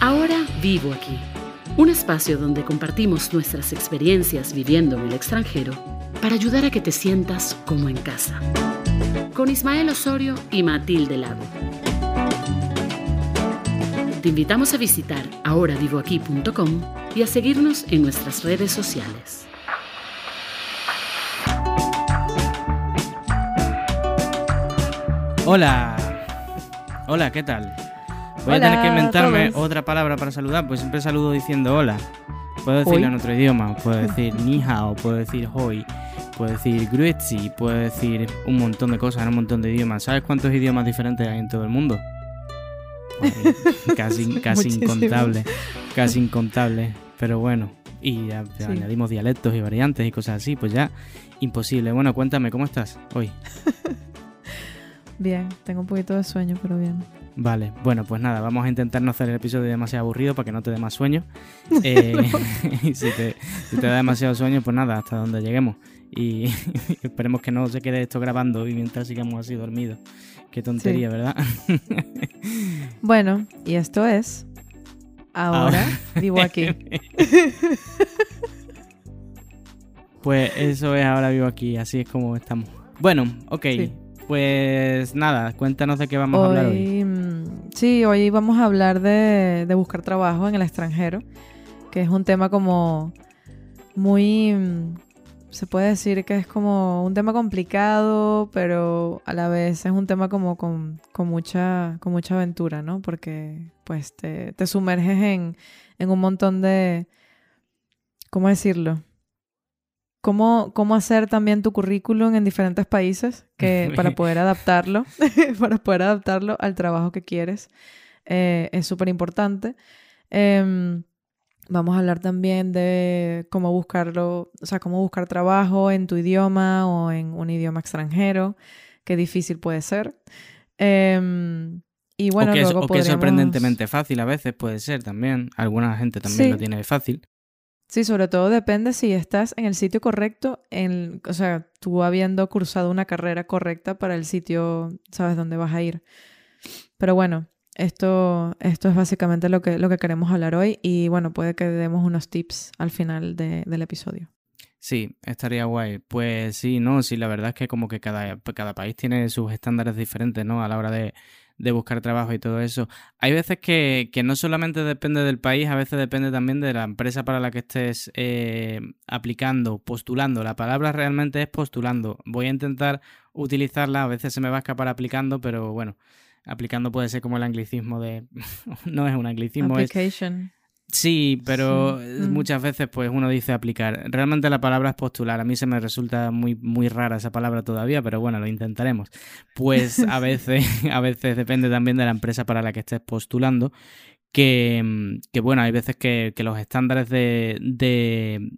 Ahora vivo aquí. Un espacio donde compartimos nuestras experiencias viviendo en el extranjero para ayudar a que te sientas como en casa. Con Ismael Osorio y Matilde Lago. Te invitamos a visitar ahoravivoaquí.com y a seguirnos en nuestras redes sociales. Hola. Hola, ¿qué tal? Voy a tener que inventarme otra palabra para saludar, pues siempre saludo diciendo hola. Puedo decirlo en otro idioma, puedo decir ni hao, puedo decir hoi, puedo decir grüezi, puedo decir un montón de cosas en un montón de idiomas. ¿Sabes cuántos idiomas diferentes hay en todo el mundo? Casi casi incontable, casi incontable. Pero bueno, y ya, añadimos dialectos y variantes y cosas así, pues ya imposible. Bueno, cuéntame, ¿cómo estás hoy? bien, tengo un poquito de sueño, pero bien. Vale, bueno, pues nada, vamos a intentar no hacer el episodio demasiado aburrido para que no te dé más sueño. Eh, y si te, da demasiado sueño, pues nada, hasta donde lleguemos. Y esperemos que no se quede esto grabando y mientras sigamos así dormidos. Qué tontería, ¿verdad? bueno, y esto es. Ahora, vivo aquí. pues eso es ahora vivo aquí, así es como estamos. Bueno, ok. Pues nada, cuéntanos de qué vamos a hablar hoy. Mm, sí, hoy vamos a hablar de, buscar trabajo en el extranjero, que es un tema como muy, mm, se puede decir que es como un tema complicado, pero a la vez es un tema como con, mucha, con mucha aventura, ¿no? Porque pues te, te sumerges en, en un montón de, ¿cómo decirlo? Cómo, cómo hacer también tu currículum en diferentes países que, para poder adaptarlo, para poder adaptarlo al trabajo que quieres. Eh, es súper importante. Em, vamos a hablar también de cómo buscarlo, o sea, cómo buscar trabajo en tu idioma o en un idioma extranjero, qué difícil puede ser. Em, y bueno, o que, luego o que es sorprendentemente fácil a veces puede ser también. Alguna gente también lo tiene fácil. Sí, sobre todo depende si estás en el sitio correcto, en, o sea, tú habiendo cursado una carrera correcta para el sitio, sabes dónde vas a ir. Pero bueno, esto, esto es básicamente lo que, lo que queremos hablar hoy y bueno, puede que demos unos tips al final del episodio. Sí, estaría guay. Pues sí, no, sí, la verdad es que como que cada, cada país tiene sus estándares diferentes, ¿no? A la hora de, de buscar trabajo y todo eso. Hay veces que, no solamente depende del país, a veces depende también de la empresa para la que estés eh, aplicando, postulando. La palabra realmente es postulando. Voy a intentar utilizarla, a veces se me va a escapar aplicando, pero bueno, aplicando puede ser como el anglicismo de... no es un anglicismo, Application. Sí, pero mm. muchas veces pues uno dice aplicar. Realmente la palabra es postular. A mí se me resulta muy, muy rara esa palabra todavía, pero bueno, lo intentaremos. Pues a veces, a veces depende también de la empresa para la que estés postulando que, que, bueno, hay veces que, los estándares de,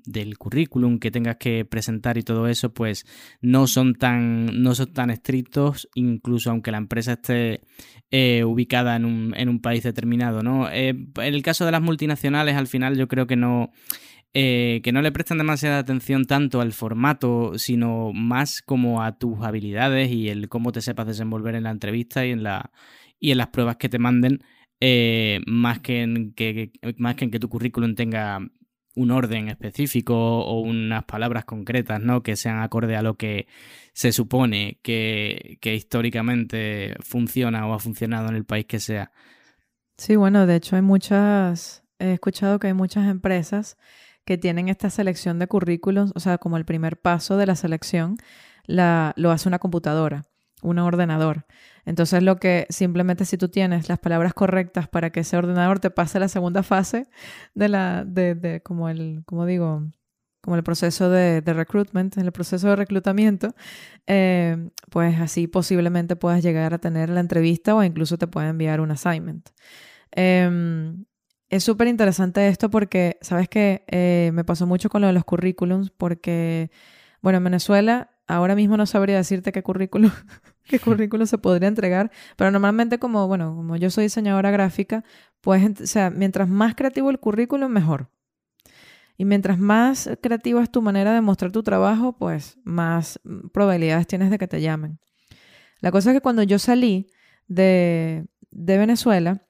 del currículum que tengas que presentar y todo eso, pues no son tan, no son tan estrictos, incluso aunque la empresa esté eh, ubicada en un, en un, país determinado, ¿no? Eh, en el caso de las multinacionales, al final yo creo que no... Eh, que no le prestan demasiada atención tanto al formato, sino más como a tus habilidades y el cómo te sepas desenvolver en la entrevista y en, la, y en las pruebas que te manden eh, más, que en que, más que en que tu currículum tenga un orden específico o unas palabras concretas, ¿no? Que sean acorde a lo que se supone que, que históricamente funciona o ha funcionado en el país que sea. Sí, bueno, de hecho hay muchas, he escuchado que hay muchas empresas que tienen esta selección de currículums, o sea, como el primer paso de la selección, la, lo hace una computadora, un ordenador. Entonces lo que simplemente si tú tienes las palabras correctas para que ese ordenador te pase la segunda fase de la, de, de como el, como digo, como el proceso de, de recruitment, el proceso de reclutamiento, eh, pues así posiblemente puedas llegar a tener la entrevista o incluso te pueda enviar un assignment. Em, es súper interesante esto porque, ¿sabes qué? Eh, me pasó mucho con lo de los currículums porque, bueno, en Venezuela ahora mismo no sabría decirte qué currículum qué currículum se podría entregar, pero normalmente como, bueno, como yo soy diseñadora gráfica, pues, o sea, mientras más creativo el currículum, mejor. Y mientras más creativa es tu manera de mostrar tu trabajo, pues más probabilidades tienes de que te llamen. La cosa es que cuando yo salí de, de Venezuela,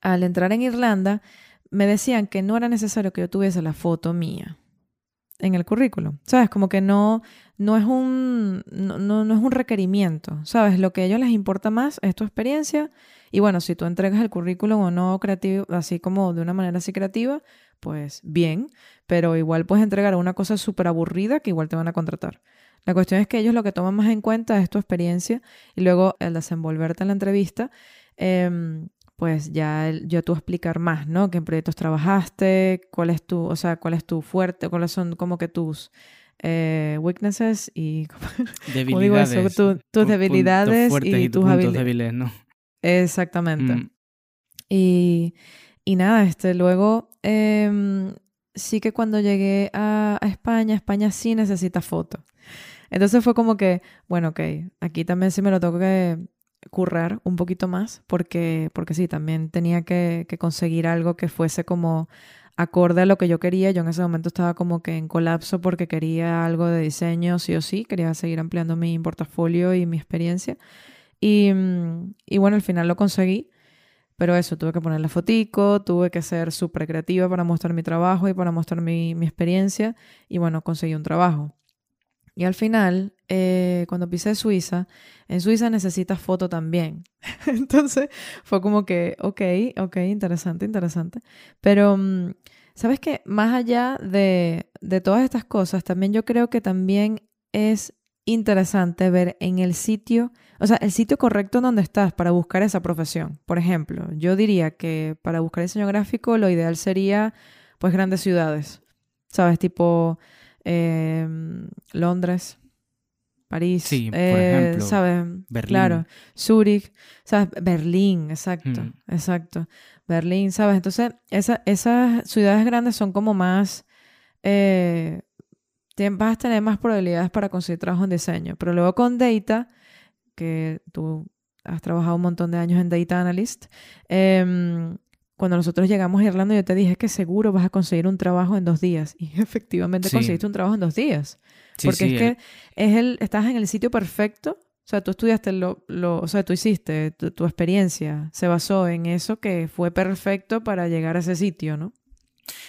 al entrar en Irlanda, me decían que no era necesario que yo tuviese la foto mía en el currículum. ¿Sabes? Como que no, no, es un, no, no, es un requerimiento. ¿Sabes? Lo que a ellos les importa más es tu experiencia. Y bueno, si tú entregas el currículum o no creativo, así como de una manera así creativa, pues bien. Pero igual puedes entregar una cosa súper aburrida que igual te van a contratar. La cuestión es que ellos lo que toman más en cuenta es tu experiencia y luego el desenvolverte en la entrevista. Eh, pues ya yo tú explicar más, ¿no? ¿Qué proyectos trabajaste? ¿Cuál es tu, o sea, cuál es tu fuerte? ¿Cuáles son como que tus eh, weaknesses y debilidades, tus debilidades y, tus puntos débiles, ¿no? Exactamente. Mm. Y, y, nada, este, luego em, sí que cuando llegué a, a España, España sí necesita foto. Entonces fue como que, bueno, ok, aquí también sí me lo tengo que currar un poquito más porque, porque sí, también tenía que, conseguir algo que fuese como acorde a lo que yo quería. Yo en ese momento estaba como que en colapso porque quería algo de diseño, sí o sí, quería seguir ampliando mi portafolio y mi experiencia. Y, y bueno, al final lo conseguí. Pero eso, tuve que poner la fotico, tuve que ser súper creativa para mostrar mi trabajo y para mostrar mi, mi experiencia. Y bueno, conseguí un trabajo. Y al final, eh, cuando pisé Suiza, en Suiza necesitas foto también. Entonces fue como que, ok, ok, interesante, interesante. Pero, mm, ¿sabes qué? Más allá de, de todas estas cosas, también yo creo que también es interesante ver en el sitio, o sea, el sitio correcto donde estás para buscar esa profesión. Por ejemplo, yo diría que para buscar diseño gráfico lo ideal sería pues grandes ciudades, ¿sabes? Tipo Em, Londres, París, sí, por eh, ejemplo, ¿sabes? Berlín. Claro, Zúrich, ¿sabes? Berlín, exacto, mm. exacto. Berlín, ¿sabes? Entonces, esas ciudades grandes son como más... Eh, vas a tener más probabilidades para conseguir trabajo en diseño. Pero luego con Data, que tú has trabajado un montón de años en Data Analyst, eh, cuando nosotros llegamos a Irlanda, yo te dije que seguro vas a conseguir un trabajo en dos días. Y efectivamente conseguiste un trabajo en dos días. Porque es que es el, estás en el sitio perfecto. O sea, tú estudiaste lo, lo o sea, tú hiciste, tu, tu, experiencia se basó en eso que fue perfecto para llegar a ese sitio, ¿no?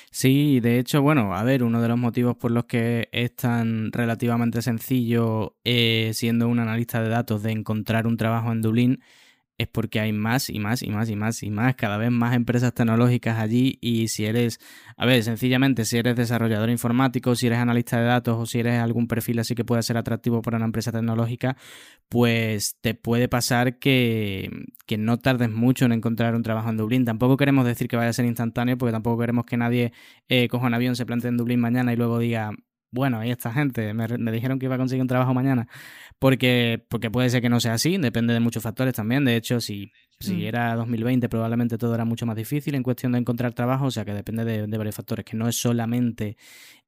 Sí, de hecho, bueno, a ver, uno de los motivos por los que es tan relativamente sencillo, eh, siendo un analista de datos, de encontrar un trabajo en Dublín, es porque hay más y más y más y más y más, cada vez más empresas tecnológicas allí y si eres, a ver, sencillamente si eres desarrollador informático, si eres analista de datos o si eres algún perfil así que pueda ser atractivo para una empresa tecnológica, pues te puede pasar que, que no tardes mucho en encontrar un trabajo en Dublín. Tampoco queremos decir que vaya a ser instantáneo porque tampoco queremos que nadie eh, coja un avión, se plantee en Dublín mañana y luego diga, bueno, ahí esta gente, me, dijeron que iba a conseguir un trabajo mañana, porque, porque puede ser que no sea así, depende de muchos factores también. De hecho, si, si mm. era 2020, probablemente todo era mucho más difícil en cuestión de encontrar trabajo, o sea que depende de, varios factores, que no es solamente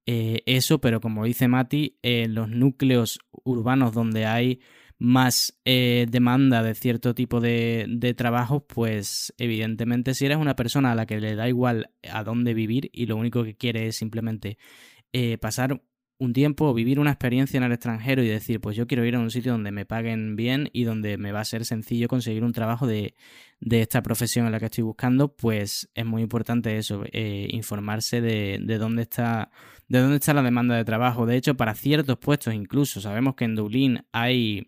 eh, eso, pero como dice Mati, en los núcleos urbanos donde hay más eh, demanda de cierto tipo de, de trabajo, pues evidentemente si eres una persona a la que le da igual a dónde vivir y lo único que quiere es simplemente eh, pasar un tiempo vivir una experiencia en el extranjero y decir, pues yo quiero ir a un sitio donde me paguen bien y donde me va a ser sencillo conseguir un trabajo de, de esta profesión en la que estoy buscando, pues es muy importante eso, eh, informarse de, de, dónde está, de dónde está la demanda de trabajo. De hecho, para ciertos puestos incluso, sabemos que en Dublín hay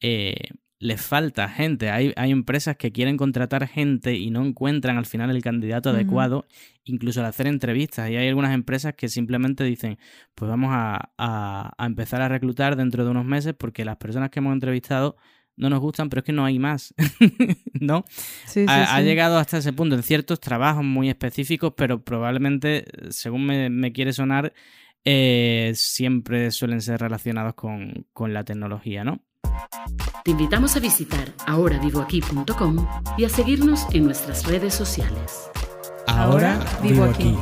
eh, les falta gente. Hay, hay, empresas que quieren contratar gente y no encuentran al final el candidato adecuado, incluso al hacer entrevistas. Y hay algunas empresas que simplemente dicen, pues vamos a, a, empezar a reclutar dentro de unos meses porque las personas que hemos entrevistado no nos gustan, pero es que no hay más. ¿No? ha, llegado hasta ese punto en ciertos trabajos muy específicos, pero probablemente, según me, me quiere sonar, eh, siempre suelen ser relacionados con, con la tecnología, ¿no? Te invitamos a visitar ahoravivoaquí.com y a seguirnos en nuestras redes sociales. Ahora vivo aquí.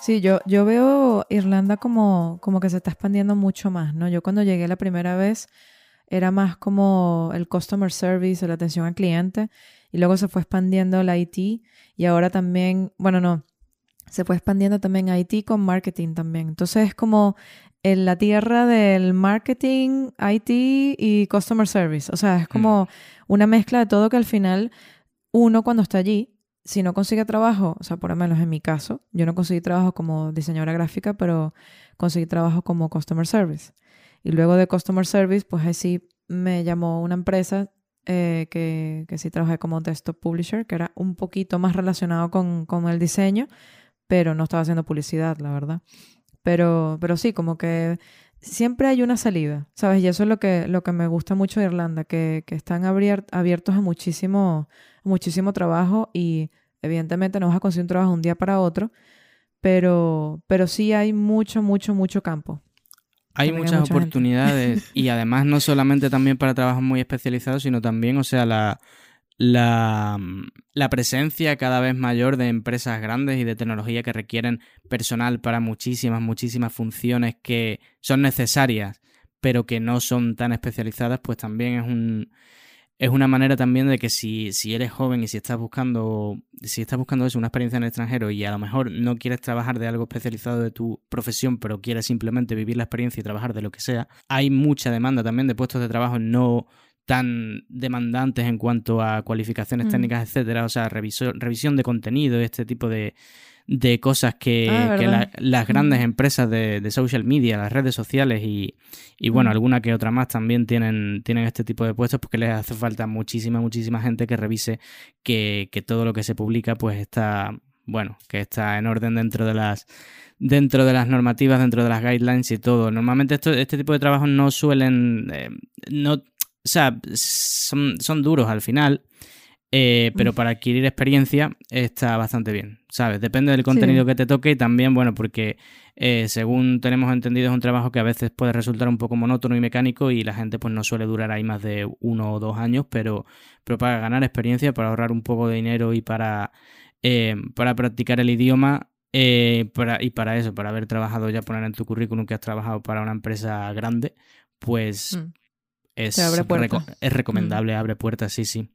Sí, yo, yo veo Irlanda como, como que se está expandiendo mucho más, ¿no? Yo cuando llegué la primera vez era más como el customer service, la atención al cliente, y luego se fue expandiendo la IT, y ahora también, bueno, no, se fue expandiendo también IT con marketing también. Entonces es como en la tierra del marketing, IT y customer service. O sea, es como mm. una mezcla de todo que al final uno cuando está allí, si no consigue trabajo, o sea, por lo menos en mi caso, yo no conseguí trabajo como diseñadora gráfica, pero conseguí trabajo como customer service. Y luego de customer service, pues ahí sí me llamó una empresa eh, que, que, sí trabajé como desktop publisher, que era un poquito más relacionado con, con el diseño, pero no estaba haciendo publicidad, la verdad. Pero, pero sí, como que siempre hay una salida, ¿sabes? Y eso es lo que, lo que me gusta mucho de Irlanda, que, que están abiertos a muchísimo, muchísimo trabajo y evidentemente no vas a conseguir un trabajo un día para otro, pero, pero sí hay mucho, mucho, mucho campo. Hay muchas oportunidades y además no solamente también para trabajos muy especializados, sino también, o sea, la, la, la, presencia cada vez mayor de empresas grandes y de tecnología que requieren personal para muchísimas, muchísimas funciones que son necesarias, pero que no son tan especializadas, pues también es un es una manera también de que si, si eres joven y si estás buscando si estás buscando eso, una experiencia en el extranjero y a lo mejor no quieres trabajar de algo especializado de tu profesión, pero quieres simplemente vivir la experiencia y trabajar de lo que sea, hay mucha demanda también de puestos de trabajo no tan demandantes en cuanto a cualificaciones mm. técnicas, etcétera, o sea, revisión de contenido, este tipo de, de cosas que, ah, las grandes mm. empresas de, social media, las redes sociales y, y bueno, mm. alguna que otra más también tienen, tienen este tipo de puestos porque les hace falta muchísima, muchísima gente que revise que, que todo lo que se publica pues está, bueno, que está en orden dentro de las dentro de las normativas, dentro de las guidelines y todo. Normalmente esto, este tipo de trabajos no suelen, eh, no, o sea, son, son duros al final, eh, pero para adquirir experiencia está bastante bien, ¿sabes? Depende del contenido que te toque y también, bueno, porque eh, según tenemos entendido es un trabajo que a veces puede resultar un poco monótono y mecánico y la gente pues no suele durar ahí más de uno o dos años, pero, pero para ganar experiencia, para ahorrar un poco de dinero y para, eh, para practicar el idioma, para, y para eso, para haber trabajado ya, poner en tu currículum que has trabajado para una empresa grande, pues... Mm es, es recomendable, abre puertas, sí, sí.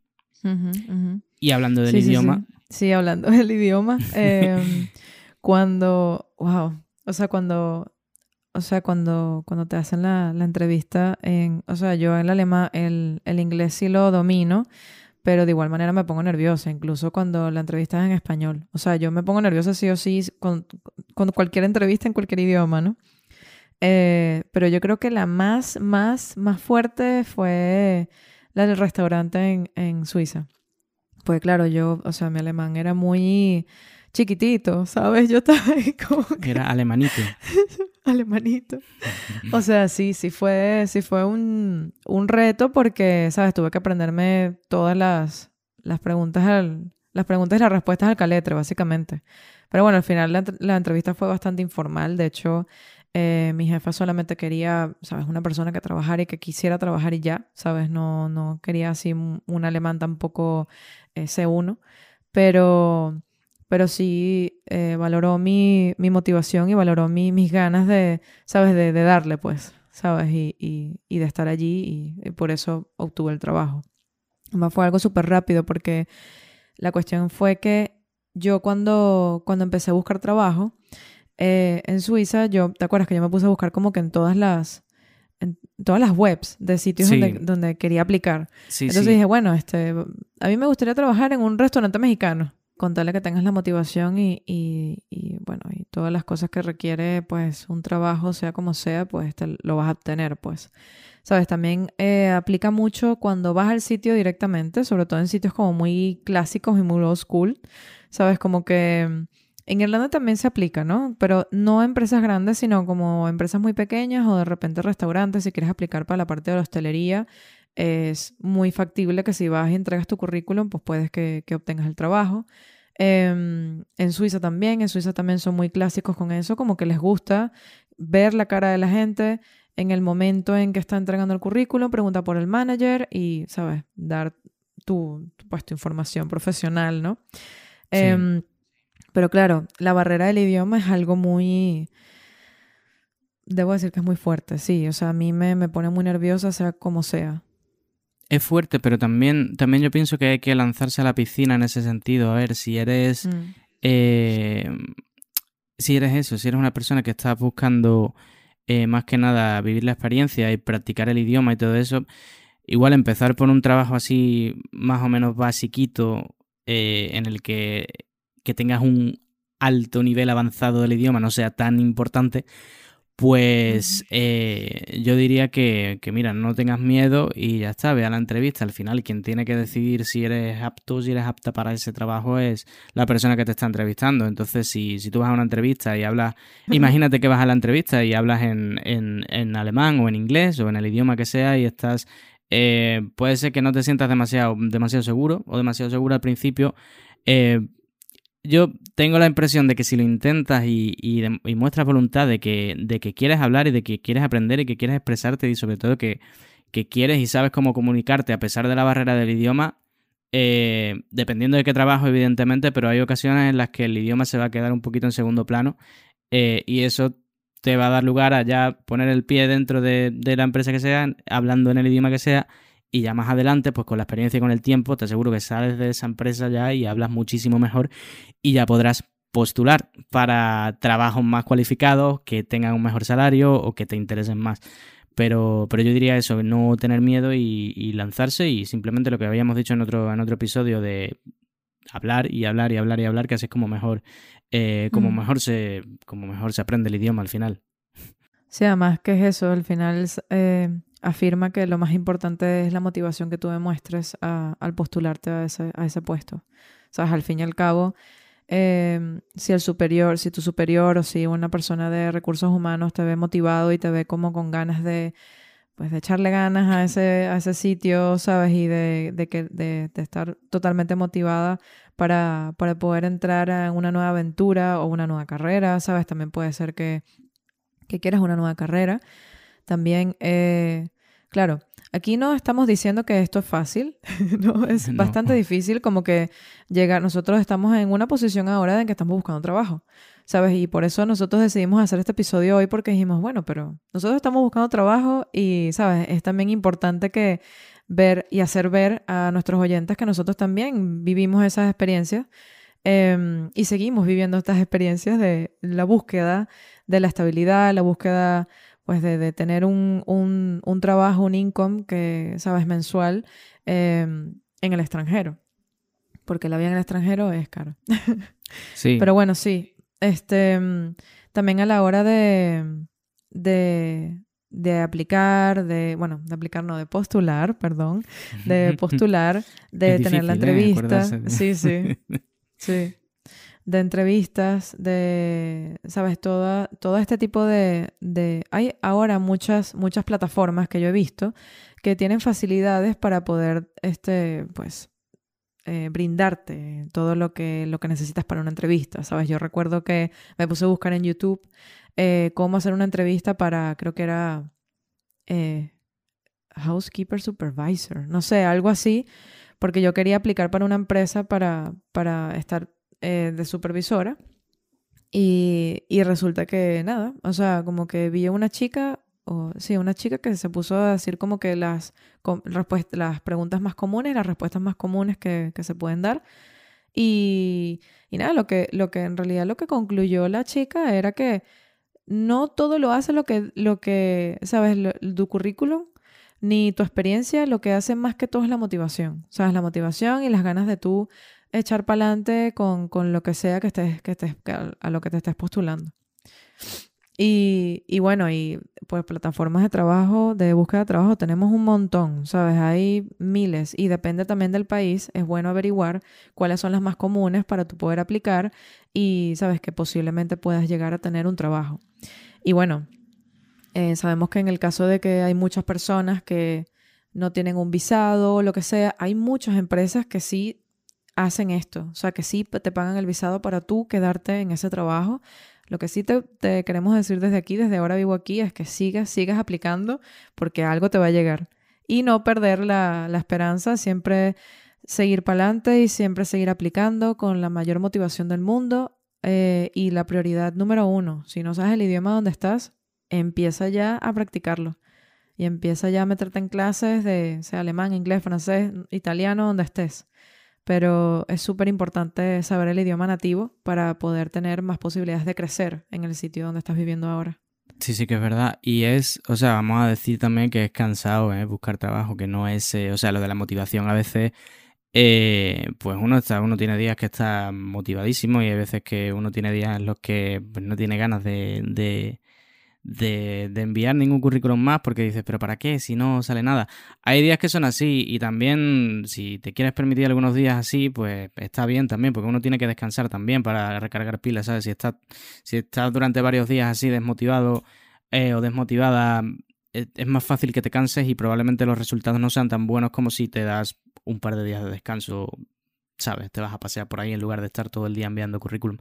Y hablando del idioma. Sí, hablando del idioma. Em, cuando, wow, o sea, cuando, o sea, cuando, cuando te hacen la, entrevista, en, o sea, yo en el alemán, el, el inglés sí lo domino, pero de igual manera me pongo nerviosa, incluso cuando la entrevista es en español. O sea, yo me pongo nerviosa sí o sí con, con cualquier entrevista en cualquier idioma, ¿no? Eh, pero yo creo que la más, más, más fuerte fue la del restaurante en, en Suiza. Pues claro, yo, o sea, mi alemán era muy chiquitito, ¿sabes? Yo estaba ahí como Era alemanito. alemanito. O sea, sí, sí fue, sí fue un, un, reto porque, ¿sabes? Tuve que aprenderme todas las, las preguntas al, las preguntas y las respuestas al caletre, básicamente. Pero bueno, al final la, la entrevista fue bastante informal. De hecho, eh, mi jefa solamente quería, ¿sabes? Una persona que trabajara y que quisiera trabajar y ya, ¿sabes? No, no quería así un, alemán tampoco eh, C1, pero, pero sí eh, valoró mi, mi, motivación y valoró mi, mis ganas de, ¿sabes? De, darle, pues, ¿sabes? Y, y, y de estar allí y, por eso obtuve el trabajo. Además fue algo súper rápido porque la cuestión fue que yo cuando, cuando empecé a buscar trabajo, eh, en Suiza, yo, ¿te acuerdas que yo me puse a buscar como que en todas las, en todas las webs de sitios donde, quería aplicar? Entonces dije, bueno, este, a mí me gustaría trabajar en un restaurante mexicano, con tal que tengas la motivación y, y, y, bueno, y todas las cosas que requiere, pues, un trabajo, sea como sea, pues, te, lo vas a obtener, pues. ¿Sabes? También eh, aplica mucho cuando vas al sitio directamente, sobre todo en sitios como muy clásicos y muy old school. ¿Sabes? Como que en Irlanda también se aplica, ¿no? Pero no empresas grandes, sino como empresas muy pequeñas o de repente restaurantes. Si quieres aplicar para la parte de la hostelería, es muy factible que si vas y entregas tu currículum, pues puedes que, obtengas el trabajo. Em, en Suiza también, en Suiza también son muy clásicos con eso, como que les gusta ver la cara de la gente en el momento en que está entregando el currículum, pregunta por el manager y, ¿sabes? Dar tu, pues, tu información profesional, ¿no? Em, pero claro, la barrera del idioma es algo muy... Debo decir que es muy fuerte, sí. O sea, a mí me, me pone muy nerviosa, sea como sea. Es fuerte, pero también, también yo pienso que hay que lanzarse a la piscina en ese sentido. A ver, si eres... Mm. Eh, si eres eso, si eres una persona que está buscando eh, más que nada vivir la experiencia y practicar el idioma y todo eso, igual empezar por un trabajo así más o menos basiquito eh, en el que, que tengas un alto nivel avanzado del idioma no sea tan importante, pues eh, yo diría que, que, mira, no tengas miedo y ya está, ve a la entrevista. Al final, quien tiene que decidir si eres apto, si eres apta para ese trabajo es la persona que te está entrevistando. Entonces, si, si tú vas a una entrevista y hablas, imagínate que vas a la entrevista y hablas en, en, en alemán o en inglés o en el idioma que sea y estás, eh, puede ser que no te sientas demasiado, demasiado seguro o demasiado seguro al principio. Eh, yo tengo la impresión de que si lo intentas y, muestras voluntad de que, de que quieres hablar y de que quieres aprender y que quieres expresarte y sobre todo que, quieres y sabes cómo comunicarte a pesar de la barrera del idioma, eh, dependiendo de qué trabajo, evidentemente, pero hay ocasiones en las que el idioma se va a quedar un poquito en segundo plano eh, y eso te va a dar lugar a ya poner el pie dentro de, de la empresa que sea, hablando en el idioma que sea y ya más adelante, pues con la experiencia y con el tiempo, te aseguro que sales de esa empresa ya y hablas muchísimo mejor y ya podrás postular para trabajos más cualificados, que tengan un mejor salario o que te interesen más. Pero, pero yo diría eso, no tener miedo y, lanzarse y simplemente lo que habíamos dicho en otro, en otro episodio de hablar y hablar y hablar y hablar, que así es como mejor, eh, como, mm. mejor se, como mejor se aprende el idioma al final. Sí, además que es eso, al final eh, afirma que lo más importante es la motivación que tú demuestres al postularte a ese, a ese puesto. Sabes, al fin y al cabo, em, si el superior, si tu superior o si una persona de recursos humanos te ve motivado y te ve como con ganas de, pues, de echarle ganas a ese, a ese sitio, ¿sabes? Y de, de, que, de, de estar totalmente motivada para, para poder entrar en una nueva aventura o una nueva carrera, ¿sabes? También puede ser que, que quieras una nueva carrera. También, eh, claro, aquí no estamos diciendo que esto es fácil, ¿no? Es bastante difícil como que llegar, nosotros estamos en una posición ahora en que estamos buscando trabajo, ¿sabes? Y por eso nosotros decidimos hacer este episodio hoy porque dijimos, bueno, pero nosotros estamos buscando trabajo y, ¿sabes? Es también importante que ver y hacer ver a nuestros oyentes que nosotros también vivimos esas experiencias em, y seguimos viviendo estas experiencias de la búsqueda de la estabilidad, la búsqueda pues de, tener un, un, trabajo, un income que, sabes, mensual em, en el extranjero. Porque la vida en el extranjero es caro. sí. Pero bueno, sí. Este, em, también a la hora de, de, de aplicar, de, bueno, de aplicar, no, de postular, perdón, de postular, de tener la ¿eh? entrevista. Sí, sí. Sí de entrevistas, de, sabes, todo, todo este tipo de, de, Hay ahora muchas, muchas plataformas que yo he visto que tienen facilidades para poder, este, pues, eh, brindarte todo lo que, lo que necesitas para una entrevista, ¿sabes? Yo recuerdo que me puse a buscar en YouTube eh, cómo hacer una entrevista para, creo que era eh, Housekeeper Supervisor, no sé, algo así, porque yo quería aplicar para una empresa para, para estar eh, de supervisora. Y, y, resulta que nada, o sea, como que vi a una chica, o sí, una chica que se puso a decir como que las, las preguntas más comunes, las respuestas más comunes que, que se pueden dar. Y, y, nada, lo que, lo que en realidad lo que concluyó la chica era que no todo lo hace lo que, lo que sabes, tu currículum ni tu experiencia, lo que hace más que todo es la motivación. Sabes, la motivación y las ganas de tú echar para adelante con, lo que sea que estés, que estés, a lo que te estés postulando. Y, y, bueno, y pues plataformas de trabajo, de búsqueda de trabajo, tenemos un montón, ¿sabes? Hay miles y depende también del país. Es bueno averiguar cuáles son las más comunes para tú poder aplicar y, ¿sabes? Que posiblemente puedas llegar a tener un trabajo. Y bueno, eh, sabemos que en el caso de que hay muchas personas que no tienen un visado o lo que sea, hay muchas empresas que sí hacen esto. O sea, que sí te pagan el visado para tú quedarte en ese trabajo. Lo que sí te, queremos decir desde aquí, desde ahora vivo aquí, es que sigas, sigas aplicando porque algo te va a llegar. Y no perder la, esperanza, siempre seguir para adelante y siempre seguir aplicando con la mayor motivación del mundo. Eh, y la prioridad número uno, si no sabes el idioma donde estás, empieza ya a practicarlo. Y empieza ya a meterte en clases de sea alemán, inglés, francés, italiano, donde estés pero es súper importante saber el idioma nativo para poder tener más posibilidades de crecer en el sitio donde estás viviendo ahora. Sí, sí que es verdad. Y es, o sea, vamos a decir también que es cansado ¿eh? buscar trabajo, que no es, eh, o sea, lo de la motivación a veces, eh, pues uno está, uno tiene días que está motivadísimo y hay veces que uno tiene días en los que pues, no tiene ganas de, de, de, de, enviar ningún currículum más porque dices, pero ¿para qué? Si no sale nada. Hay días que son así y también si te quieres permitir algunos días así, pues está bien también porque uno tiene que descansar también para recargar pilas, ¿sabes? Si estás si estás durante varios días así desmotivado eh, o desmotivada, es, es más fácil que te canses y probablemente los resultados no sean tan buenos como si te das un par de días de descanso ¿sabes? Te vas a pasear por ahí en lugar de estar todo el día enviando currículum.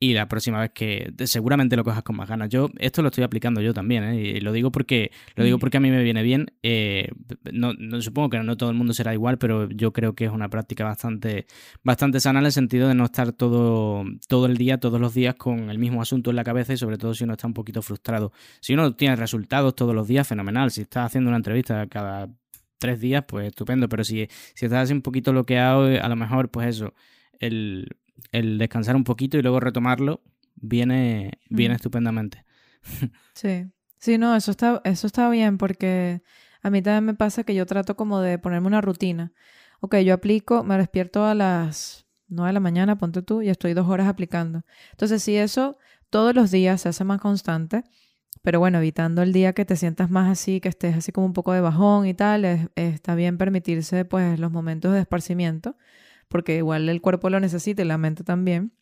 Y la próxima vez que seguramente lo cojas con más ganas. Yo esto lo estoy aplicando yo también, ¿eh? Y lo digo porque lo digo porque a mí me viene bien. Eh, no, no, supongo que no todo el mundo será igual, pero yo creo que es una práctica bastante bastante sana en el sentido de no estar todo todo el día, todos los días con el mismo asunto en la cabeza y sobre todo si uno está un poquito frustrado. Si uno tiene resultados todos los días, fenomenal. Si estás haciendo una entrevista cada tres días, pues estupendo. Pero si, si estás así un poquito bloqueado, a lo mejor, pues eso, el, el descansar un poquito y luego retomarlo, viene, viene estupendamente. Sí. Sí, no, eso está, eso está bien porque a mí también me pasa que yo trato como de ponerme una rutina. Ok, yo aplico, me despierto a las 9 de la mañana, ponte tú, y estoy dos horas aplicando. Entonces, si eso todos los días se hace más constante, pero bueno, evitando el día que te sientas más así, que estés así como un poco de bajón y tal, está bien permitirse pues los momentos de esparcimiento, porque igual el cuerpo lo necesita y la mente también.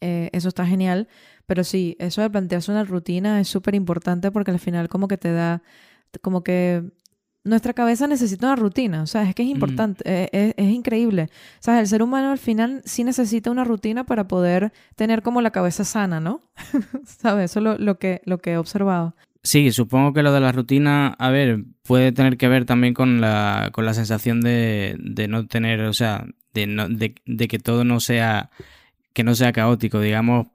Eh, eso está genial, pero sí, eso de plantearse una rutina es súper importante porque al final como que te da, como que nuestra cabeza necesita una rutina, o sea, es que es importante, eh, es, increíble. O sea, el ser humano al final sí necesita una rutina para poder tener como la cabeza sana, ¿no? ¿Sabes? Eso es lo, que, lo que he observado. Sí, supongo que lo de la rutina, a ver, puede tener que ver también con la, con la sensación de, de no tener, o sea, de, no, de, de que todo no sea, que no sea caótico, digamos,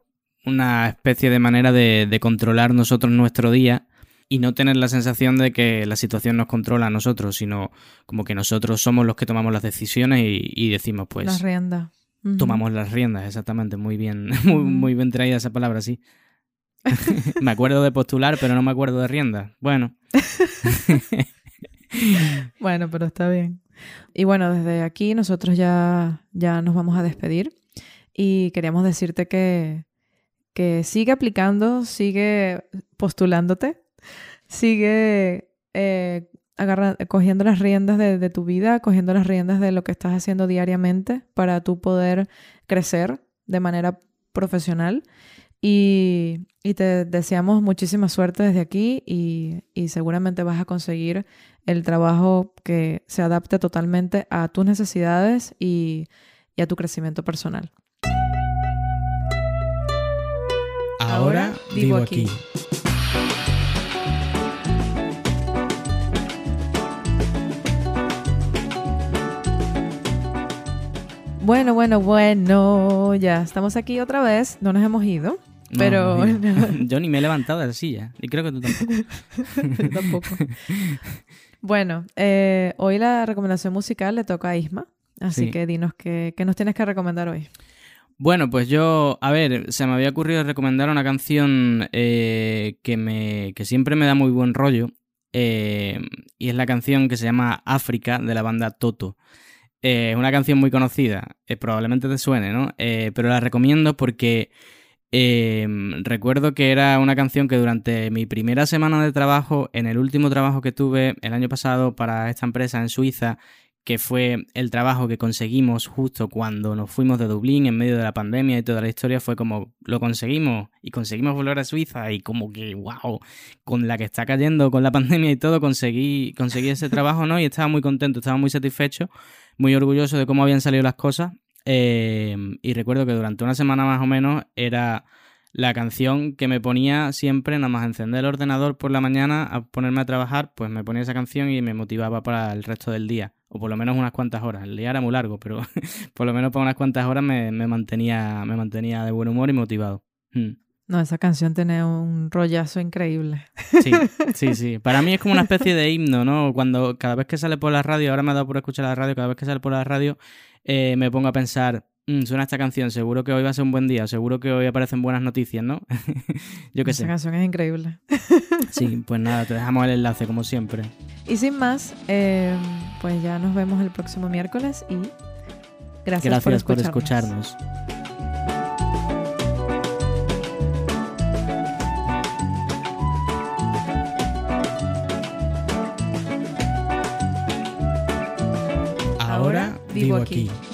una especie de manera de, de controlar nosotros nuestro día y no tener la sensación de que la situación nos controla a nosotros, sino como que nosotros somos los que tomamos las decisiones y, decimos, pues... Las riendas. Tomamos las riendas, exactamente, muy bien, muy, muy bien traída esa palabra, sí. me acuerdo de postular, pero no me acuerdo de riendas. Bueno. bueno, pero está bien. Y bueno, desde aquí nosotros ya, ya nos vamos a despedir y queríamos decirte que, que sigue aplicando, sigue postulándote, sigue eh, cogiendo las riendas de, tu vida, cogiendo las riendas de lo que estás haciendo diariamente para tú poder crecer de manera profesional. Y, te deseamos muchísima suerte desde aquí y, seguramente vas a conseguir el trabajo que se adapte totalmente a tus necesidades y, a tu crecimiento personal. Ahora, vivo aquí. Bueno, bueno, bueno, ya estamos aquí otra vez, no nos hemos ido, pero... yo ni me he levantado de la silla, y creo que tú tampoco. tampoco. Bueno, eh, hoy la recomendación musical le toca a Isma, así que dinos qué, nos tienes que recomendar hoy. Bueno, pues yo, a ver, se me había ocurrido recomendar una canción eh, que, me, que siempre me da muy buen rollo, eh, y es la canción que se llama África de la banda Toto. Eh, es una canción muy conocida, eh, probablemente te suene, ¿no? Eh, pero la recomiendo porque recuerdo que era una canción que durante mi primera semana de trabajo, en el último trabajo que tuve el año pasado para esta empresa en Suiza, que fue el trabajo que conseguimos justo cuando nos fuimos de Dublín en medio de la pandemia y toda la historia fue como lo conseguimos y conseguimos volver a Suiza y como que wow, con la que está cayendo con la pandemia y todo conseguí conseguí ese trabajo, ¿no? Y estaba muy contento, estaba muy satisfecho muy orgulloso de cómo habían salido las cosas. Eh, y recuerdo que durante una semana más o menos era la canción que me ponía siempre, nada más encender el ordenador por la mañana a ponerme a trabajar, pues me ponía esa canción y me motivaba para el resto del día, o por lo menos unas cuantas horas. El día era muy largo, pero por lo menos para unas cuantas horas me, mantenía, me mantenía de buen humor y motivado. Hmm. No, esa canción tiene un rollazo increíble. Sí, sí, sí. Para mí es como una especie de himno, ¿no? Cuando cada vez que sale por la radio, ahora me ha dado por escuchar la radio, cada vez que sale por la radio, eh, me pongo a pensar, Mm, suena esta canción, seguro que hoy va a ser un buen día, seguro que hoy aparecen buenas noticias, ¿no? Yo qué sé. Esa canción es increíble. sí, pues nada, te dejamos el enlace como siempre. Y sin más, eh, pues ya nos vemos el próximo miércoles y gracias, por, por escucharnos. Ahora vivo aquí.